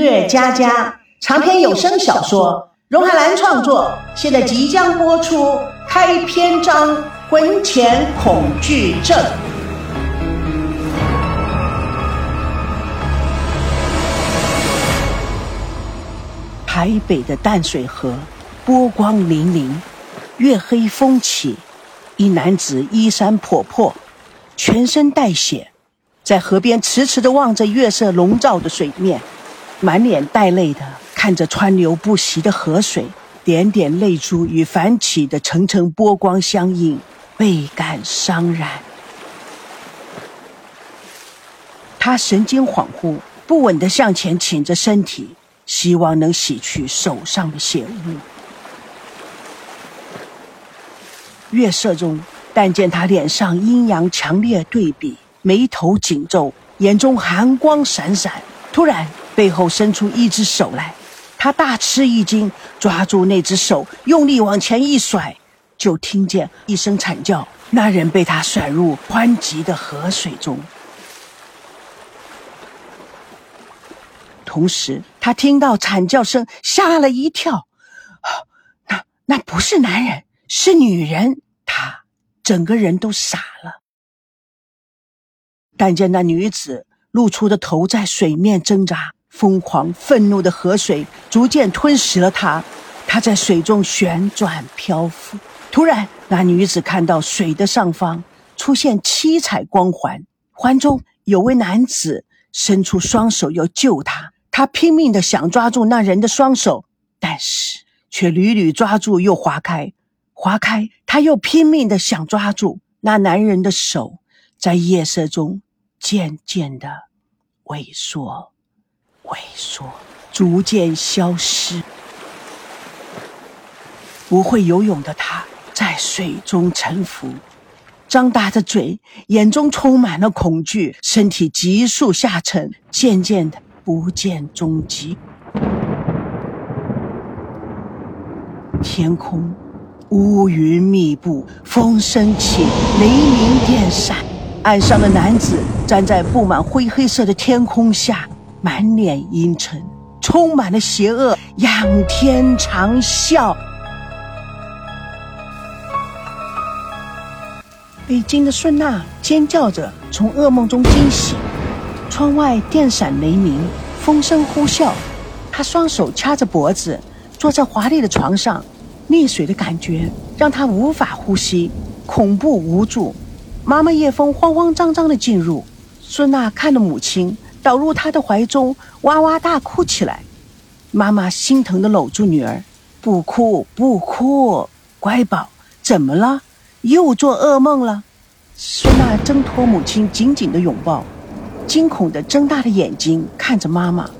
乐佳佳长篇有声小说，荣海兰创作，现在即将播出。开篇章：婚前恐惧症。台北的淡水河，波光粼粼，月黑风起，一男子衣衫破破，全身带血，在河边迟迟的望着月色笼罩的水面，满脸带泪的看着川流不息的河水，点点泪珠与泛起的层层波光相映，倍感伤然。他神经恍惚，不稳的向前倾着身体。希望能洗去手上的血污。月色中，但见他脸上阴阳强烈对比，眉头紧皱，眼中寒光闪闪。突然，背后伸出一只手来，他大吃一惊，抓住那只手，用力往前一甩，就听见一声惨叫，那人被他甩入湍急的河水中。同时，他听到惨叫声，吓了一跳。那那不是男人，是女人。他整个人都傻了。但见那女子露出的头在水面挣扎，疯狂愤怒的河水逐渐吞噬了她。她在水中旋转漂浮。突然，那女子看到水的上方出现七彩光环，环中有位男子伸出双手要救她。她拼命的想抓住那人的双手，但是却屡屡抓住又划开，划开。她又拼命的想抓住那男人的手，在夜色中渐渐的萎缩、萎缩，逐渐消失。不会游泳的他在水中沉浮，张大着嘴，眼中充满了恐惧，身体急速下沉，渐渐的。不见踪迹。天空乌云密布，风声起，雷鸣电闪。岸上的男子站在布满灰黑色的天空下，满脸阴沉，充满了邪恶，仰天长啸。北京的孙娜尖叫着从噩梦中惊醒。窗外电闪雷鸣，风声呼啸。她双手掐着脖子，坐在华丽的床上，溺水的感觉让她无法呼吸，恐怖无助。妈妈叶枫慌慌张张地进入，孙娜看着母亲倒入他的怀中，哇哇大哭起来。妈妈心疼地搂住女儿：“不哭，不哭，乖宝，怎么了？又做噩梦了？”孙娜挣脱母亲，紧紧的拥抱。惊恐的睁大了眼睛看着妈妈，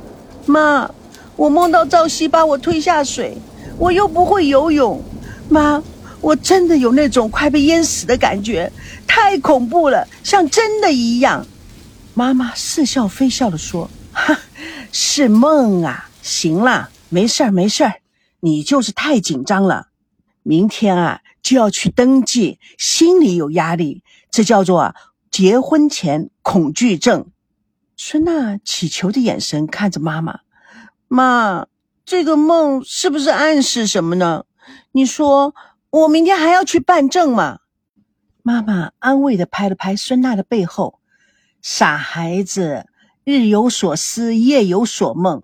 妈，我梦到赵熙把我推下水，我又不会游泳，妈，我真的有那种快被淹死的感觉，太恐怖了，像真的一样。妈妈似笑非笑的说：“哈，是梦啊，行了，没事儿没事儿，你就是太紧张了。明天啊就要去登记，心里有压力，这叫做结婚前恐惧症。”孙娜乞求的眼神看着妈妈：“妈，这个梦是不是暗示什么呢？你说我明天还要去办证吗？”妈妈安慰的拍了拍孙娜的背后：“傻孩子，日有所思，夜有所梦，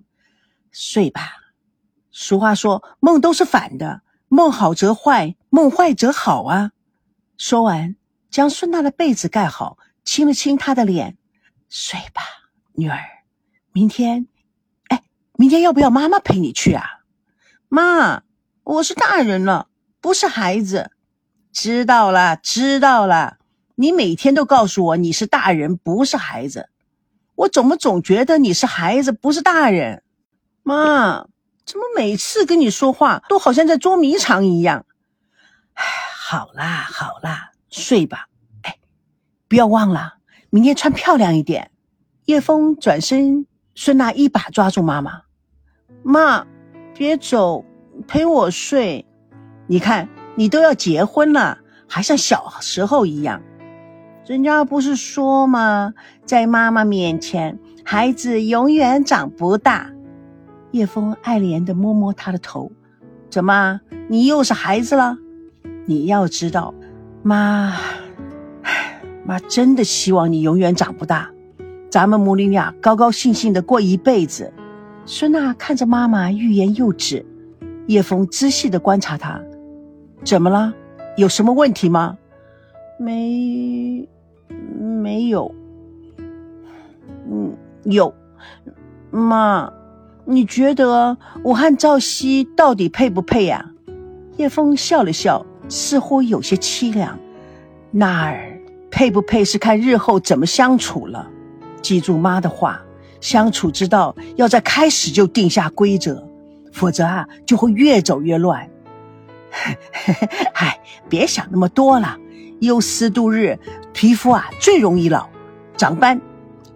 睡吧。俗话说，梦都是反的，梦好则坏，梦坏则好啊。”说完，将孙娜的被子盖好，亲了亲她的脸：“睡吧。”女儿，明天，哎，明天要不要妈妈陪你去啊？妈，我是大人了，不是孩子。知道了，知道了。你每天都告诉我你是大人，不是孩子，我怎么总觉得你是孩子，不是大人？妈，怎么每次跟你说话都好像在捉迷藏一样？哎，好啦，好啦，睡吧。哎，不要忘了，明天穿漂亮一点。叶枫转身，孙娜一把抓住妈妈：“妈，别走，陪我睡。你看，你都要结婚了，还像小时候一样。人家不是说吗？在妈妈面前，孩子永远长不大。叶枫爱怜的摸摸他的头，怎么，你又是孩子了？你要知道，妈，妈真的希望你永远长不大，咱们母女俩高高兴兴的过一辈子。孙娜看着妈妈欲言又止，叶枫仔细的观察她，怎么了？有什么问题吗？没，没有。嗯，有，妈。你觉得我和赵熙到底配不配呀？叶枫笑了笑，似乎有些凄凉。那儿配不配是看日后怎么相处了。记住妈的话，相处之道要在开始就定下规则，否则啊就会越走越乱。嗨，别想那么多了。忧思度日，皮肤啊最容易老，长斑。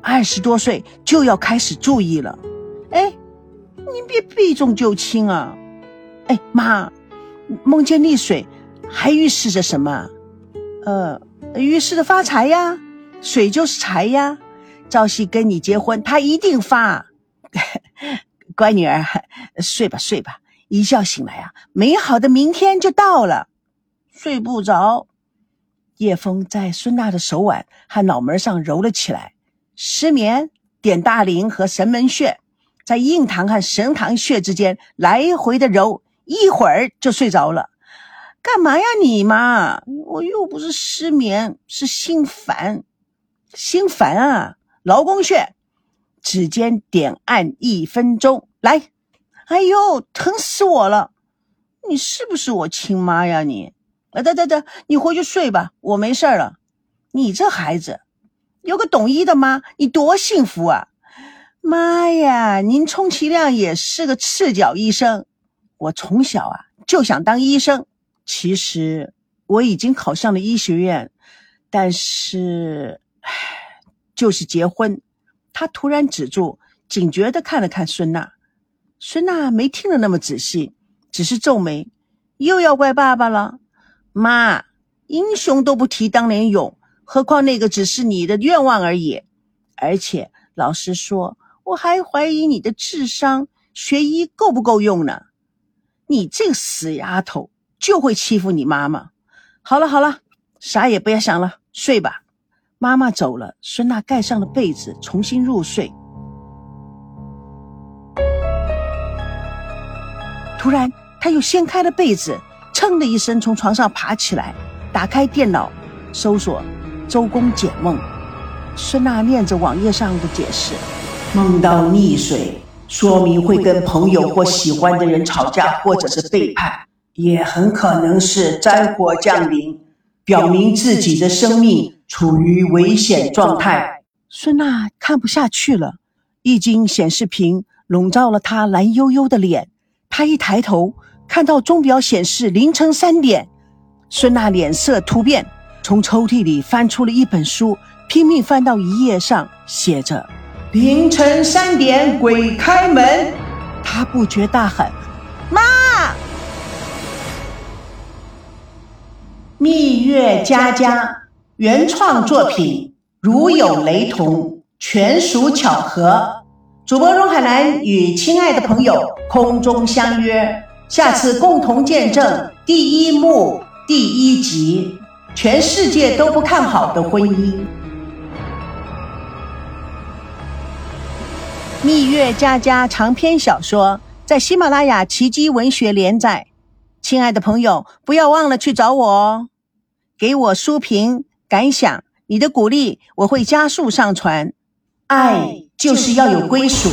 二十多岁就要开始注意了。哎。你别避重就轻啊！哎妈，梦见溺水，还预示着什么？呃，预示着发财呀，水就是财呀。朝夕跟你结婚，他一定发。乖女儿，睡吧睡吧，一觉醒来啊，美好的明天就到了。睡不着，叶枫在孙娜的手腕和脑门上揉了起来。失眠，点大陵和神门穴。在印堂和神堂穴之间来回的揉，一会儿就睡着了。干嘛呀你妈？我又不是失眠，是心烦。心烦啊！劳宫穴，指尖点按一分钟。来，哎呦，疼死我了！你是不是我亲妈呀你？啊，得得得，你回去睡吧，我没事了。你这孩子，有个懂医的妈，你多幸福啊！妈呀，您充其量也是个赤脚医生。我从小啊就想当医生，其实我已经考上了医学院，但是，唉，就是结婚。他突然止住，警觉的看了看孙娜。孙娜没听得那么仔细，只是皱眉，又要怪爸爸了。妈，英雄都不提当年勇，何况那个只是你的愿望而已。而且老实说。我还怀疑你的智商，学医够不够用呢？你这个死丫头就会欺负你妈妈。好了好了，啥也不要想了，睡吧。妈妈走了，孙娜盖上了被子，重新入睡。突然，她又掀开了被子，噌的一声从床上爬起来，打开电脑，搜索“周公解梦”。孙娜念着网页上的解释。梦到溺水，说明会跟朋友或喜欢的人吵架，或者是背叛，也很可能是灾祸降临，表明自己的生命处于危险状态。孙娜看不下去了，一经显示屏笼罩了她蓝幽幽的脸。她一抬头，看到钟表显示凌晨三点。孙娜脸色突变，从抽屉里翻出了一本书，拼命翻到一页上，写着。凌晨三点，鬼开门！他不觉大喊：“妈！”蜜月佳佳原创作品，如有雷同，全属巧合。主播荣海兰与亲爱的朋友空中相约，下次共同见证第一幕第一集。全世界都不看好的婚姻。蜜月佳佳长篇小说在喜马拉雅奇迹文学连载，亲爱的朋友，不要忘了去找我哦！给我书评感想，你的鼓励我会加速上传。爱就是要有归属。